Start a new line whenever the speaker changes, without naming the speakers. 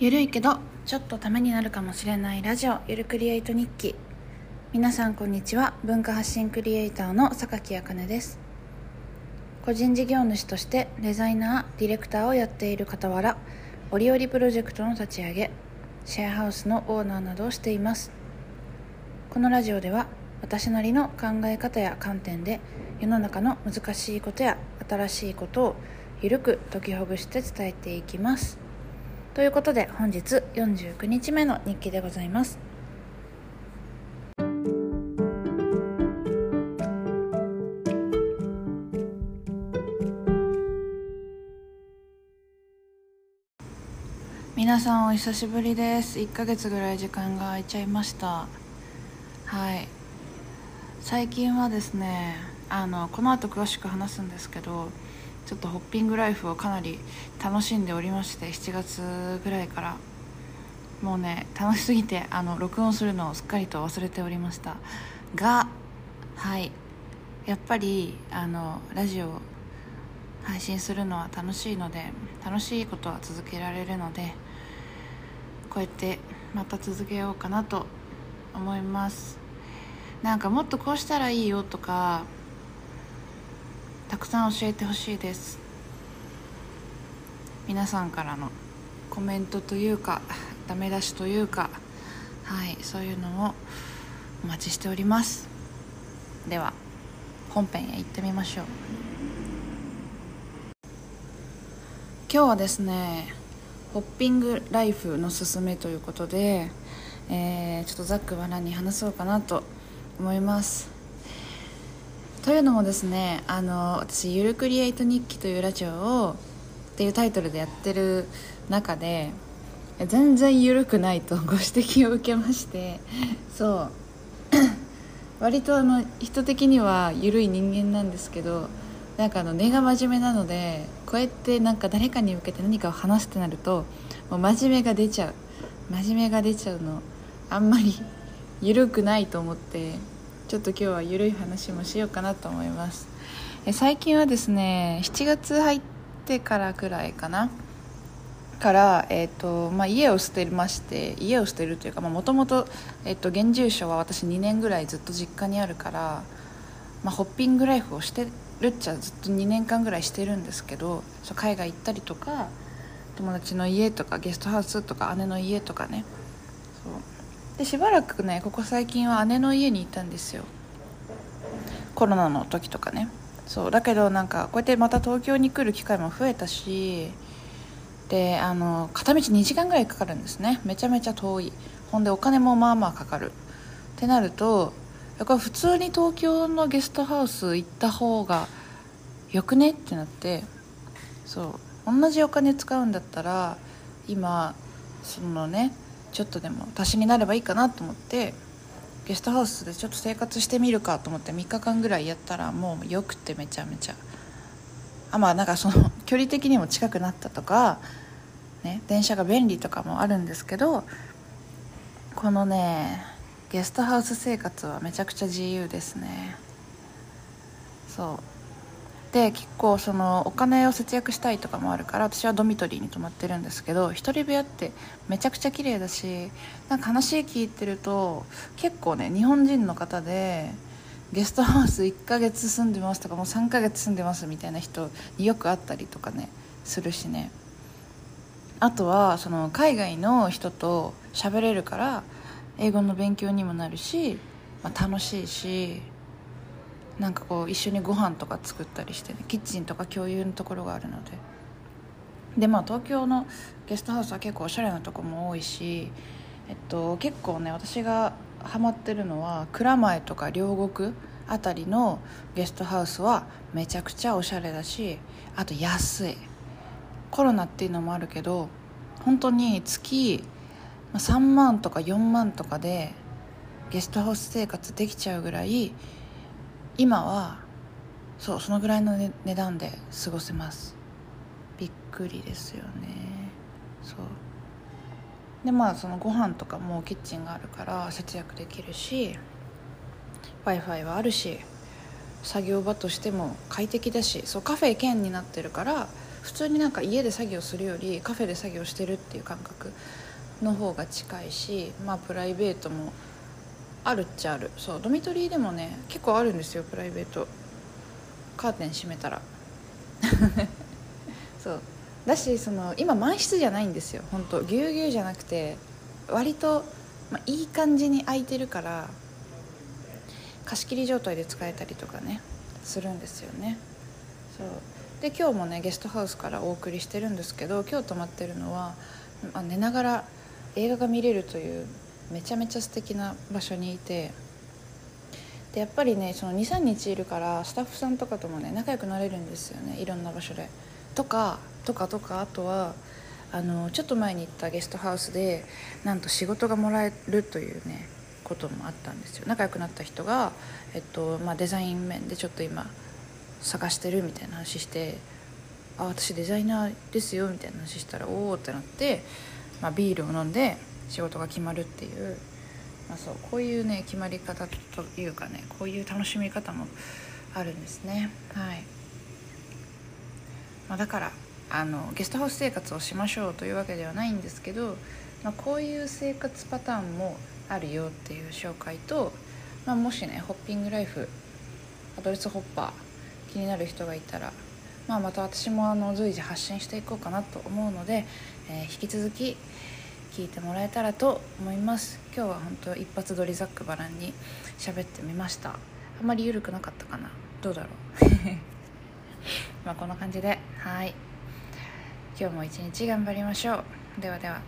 ゆるいけどちょっとためになるかもしれないラジオゆるクリエイト日記。皆さんこんにちは。文化発信クリエイターの榊あかねです。個人事業主としてデザイナーディレクターをやっている傍ら折々プロジェクトの立ち上げシェアハウスのオーナーなどをしています。このラジオでは私なりの考え方や観点で世の中の難しいことや新しいことをゆるく解きほぐして伝えていきます。ということで本日49日目の日記でございます。皆さんお久しぶりです。1ヶ月ぐらい時間が空いちゃいました。はい。最近はですねあのこの後詳しく話すんですけどちょっとホッピングライフをかなり楽しんでおりまして7月ぐらいから。もうね楽しすぎてあの録音するのをすっかりと忘れておりました。がはい。やっぱりあのラジオを配信するのは楽しいので楽しいことは続けられるのでこうやってまた続けようかなと思います。なんかもっとこうしたらいいよとかたくさん教えてほしいです。皆さんからのコメントというかダメ出しというかはいそういうのをお待ちしております。では本編へ行ってみましょう。今日はですねホッピングライフのすすめということで、えー、ちょっとざっくばらんに話そうかなと思います。というのもですねあの私「ゆるクリエイト日記」というラジオをっていうタイトルでやってる中で全然緩くないとご指摘を受けましてそう。割とあの人的には緩い人間なんですけどなんかあの根が真面目なのでこうやってなんか誰かに向けて何かを話すってなるともう真面目が出ちゃう。真面目が出ちゃうのあんまり緩くないと思ってちょっと今日は緩い話もしようかなと思います。え最近はですね7月入ってからくらいかな。から、えーとまあ、家を捨てまして家を捨てるというかもともと現住所は私2年ぐらいずっと実家にあるから、まあ、ホッピングライフをしてるっちゃずっと2年間ぐらいしてるんですけどそう海外行ったりとか友達の家とかゲストハウスとか姉の家とかね。そう。でしばらくねここ最近は姉の家に行ったんですよ。コロナの時とかね。そうだけどなんかこうやってまた東京に来る機会も増えたしであの片道2時間ぐらいかかるんですね。めちゃめちゃ遠い。ほんでお金もまあまあかかる。ってなるとやっぱ普通に東京のゲストハウス行った方がよくね？ってなって。そう同じお金使うんだったら今そのねちょっとでも足しになればいいかなと思ってゲストハウスでちょっと生活してみるかと思って3日間ぐらいやったらもうよくてめちゃめちゃ。あまあなんかその 距離的にも近くなったとか、ね、電車が便利とかもあるんですけどこのねゲストハウス生活はめちゃくちゃ自由ですね。そう。で結構そのお金を節約したいとかもあるから私はドミトリーに泊まってるんですけど一人部屋ってめちゃくちゃ綺麗だしなんか話聞いてると結構ね日本人の方でゲストハウス1ヶ月住んでますとかもう3ヶ月住んでますみたいな人によく会ったりとかねするしね。あとはその海外の人と喋れるから英語の勉強にもなるし、まあ、楽しいしなんかこう一緒にご飯とか作ったりしてねキッチンとか共有のところがあるので。でまあ東京のゲストハウスは結構おしゃれなとこも多いし、えっと、結構ね私がハマってるのは蔵前とか両国あたりのゲストハウスはめちゃくちゃおしゃれだしあと安い。コロナっていうのもあるけど本当に月3万とか4万とかでゲストハウス生活できちゃうぐらい今はそうそのぐらいの、ね、値段で過ごせます。びっくりですよね。そう。でまあそのご飯とかもキッチンがあるから節約できるし w i f i はあるし作業場としても快適だしそうカフェ兼になってるから普通になんか家で作業するよりカフェで作業してるっていう感覚の方が近いしまあプライベートもあるっちゃある。そうドミトリーでもね結構あるんですよプライベート。カーテン閉めたら。そう。だしその今満室じゃないんですよ本当。ぎゅうぎゅうじゃなくて割と、まあ、いい感じに空いてるから貸し切り状態で使えたりとかねするんですよね。そう。で今日もねゲストハウスからお送りしてるんですけど今日泊まってるのは、まあ、寝ながら映画が見れるというめちゃめちゃ素敵な場所にいてでやっぱりねその23日いるからスタッフさんとかともね仲良くなれるんですよねいろんな場所で。とかとかとかあとはあのちょっと前に行ったゲストハウスでなんと仕事がもらえるというねこともあったんですよ仲良くなった人が、えっとまあ、デザイン面でちょっと今探してるみたいな話して「あ私デザイナーですよ」みたいな話したら「おお」ってなって、まあ、ビールを飲んで仕事が決まるっていう、まあ、そうこういうね決まり方というかねこういう楽しみ方もあるんですね。はい、まあ、だからあのゲストハウス生活をしましょうというわけではないんですけど、まあ、こういう生活パターンもあるよっていう紹介と、まあ、もしねホッピングライフアドレスホッパー気になる人がいたら、まあ、また私もあの随時発信していこうかなと思うので、えー、引き続き聞いてもらえたらと思います。今日は本当一発撮りざっくばらんに喋ってみました。あんまり緩くなかったかな。どうだろう。まあこんな感じで。はい。今日も一日頑張りましょう。ではでは。